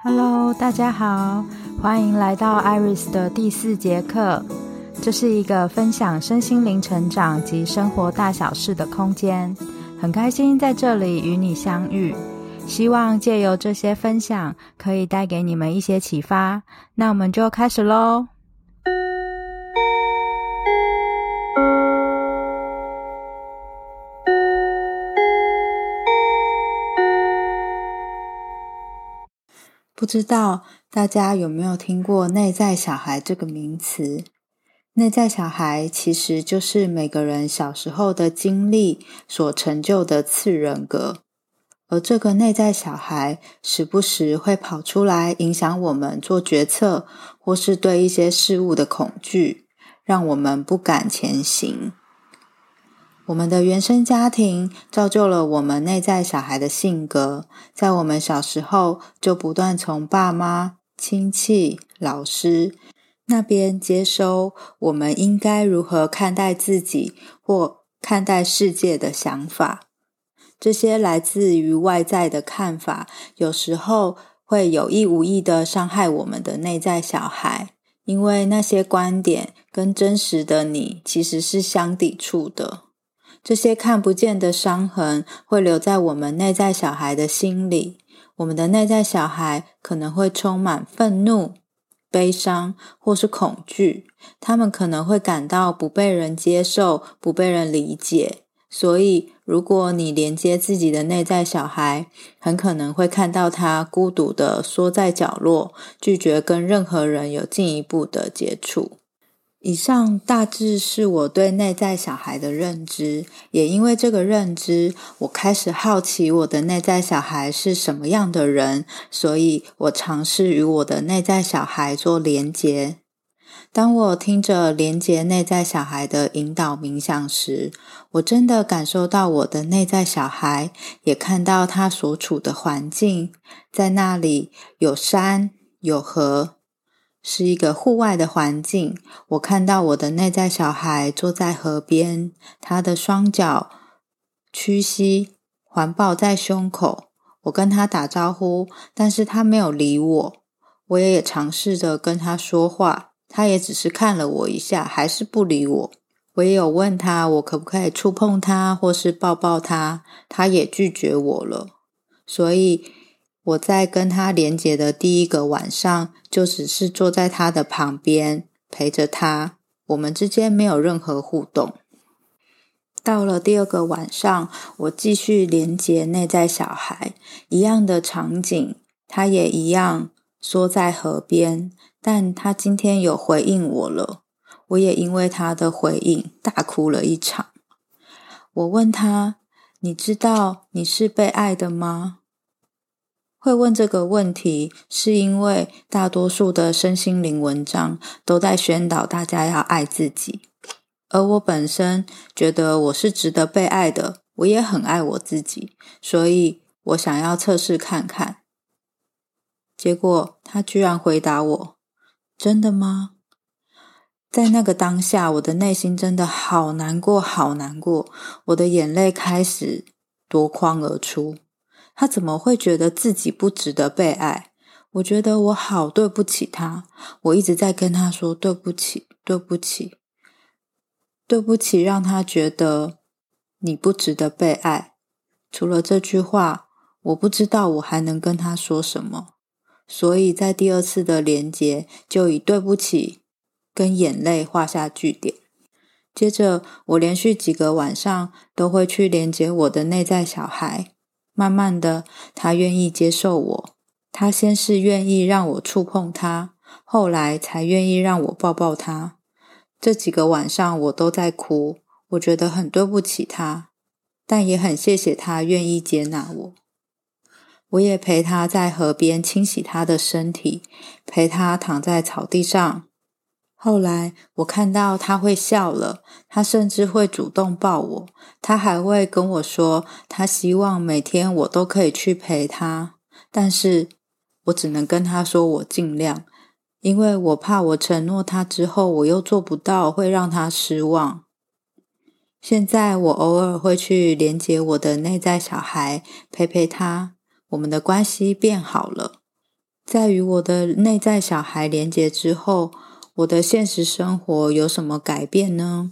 Hello，大家好，欢迎来到 Iris 的第四节课。这是一个分享身心灵成长及生活大小事的空间，很开心在这里与你相遇。希望借由这些分享，可以带给你们一些启发。那我们就开始喽。不知道大家有没有听过“内在小孩”这个名词？内在小孩其实就是每个人小时候的经历所成就的次人格。而这个内在小孩时不时会跑出来影响我们做决策，或是对一些事物的恐惧，让我们不敢前行。我们的原生家庭造就了我们内在小孩的性格，在我们小时候就不断从爸妈、亲戚、老师那边接收我们应该如何看待自己或看待世界的想法。这些来自于外在的看法，有时候会有意无意的伤害我们的内在小孩，因为那些观点跟真实的你其实是相抵触的。这些看不见的伤痕会留在我们内在小孩的心里，我们的内在小孩可能会充满愤怒、悲伤或是恐惧，他们可能会感到不被人接受、不被人理解。所以，如果你连接自己的内在小孩，很可能会看到他孤独的缩在角落，拒绝跟任何人有进一步的接触。以上大致是我对内在小孩的认知，也因为这个认知，我开始好奇我的内在小孩是什么样的人，所以我尝试与我的内在小孩做连结。当我听着连结内在小孩的引导冥想时，我真的感受到我的内在小孩，也看到他所处的环境，在那里有山有河，是一个户外的环境。我看到我的内在小孩坐在河边，他的双脚屈膝环抱在胸口。我跟他打招呼，但是他没有理我。我也尝试着跟他说话。他也只是看了我一下，还是不理我。我也有问他，我可不可以触碰他，或是抱抱他，他也拒绝我了。所以我在跟他连接的第一个晚上，就只是坐在他的旁边，陪着他。我们之间没有任何互动。到了第二个晚上，我继续连接内在小孩，一样的场景，他也一样缩在河边。但他今天有回应我了，我也因为他的回应大哭了一场。我问他：“你知道你是被爱的吗？”会问这个问题，是因为大多数的身心灵文章都在宣导大家要爱自己，而我本身觉得我是值得被爱的，我也很爱我自己，所以我想要测试看看。结果他居然回答我。真的吗？在那个当下，我的内心真的好难过，好难过。我的眼泪开始夺眶而出。他怎么会觉得自己不值得被爱？我觉得我好对不起他。我一直在跟他说对不起，对不起，对不起，让他觉得你不值得被爱。除了这句话，我不知道我还能跟他说什么。所以在第二次的连接，就以对不起跟眼泪画下句点。接着，我连续几个晚上都会去连接我的内在小孩。慢慢的，他愿意接受我。他先是愿意让我触碰他，后来才愿意让我抱抱他。这几个晚上我都在哭，我觉得很对不起他，但也很谢谢他愿意接纳我。我也陪他在河边清洗他的身体，陪他躺在草地上。后来我看到他会笑了，他甚至会主动抱我。他还会跟我说，他希望每天我都可以去陪他。但是我只能跟他说，我尽量，因为我怕我承诺他之后，我又做不到，会让他失望。现在我偶尔会去连接我的内在小孩，陪陪他。我们的关系变好了，在与我的内在小孩连接之后，我的现实生活有什么改变呢？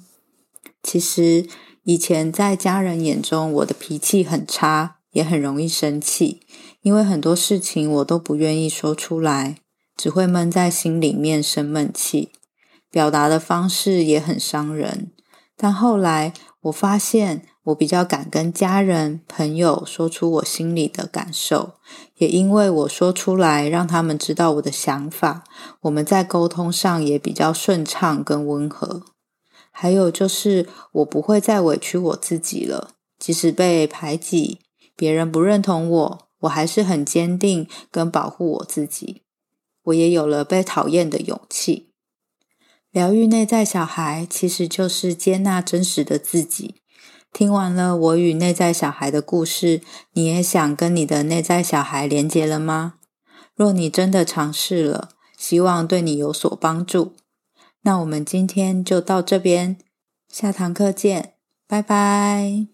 其实以前在家人眼中，我的脾气很差，也很容易生气，因为很多事情我都不愿意说出来，只会闷在心里面生闷气，表达的方式也很伤人。但后来我发现，我比较敢跟家人、朋友说出我心里的感受，也因为我说出来，让他们知道我的想法，我们在沟通上也比较顺畅跟温和。还有就是，我不会再委屈我自己了，即使被排挤，别人不认同我，我还是很坚定跟保护我自己。我也有了被讨厌的勇气。疗愈内在小孩，其实就是接纳真实的自己。听完了我与内在小孩的故事，你也想跟你的内在小孩连接了吗？若你真的尝试了，希望对你有所帮助。那我们今天就到这边，下堂课见，拜拜。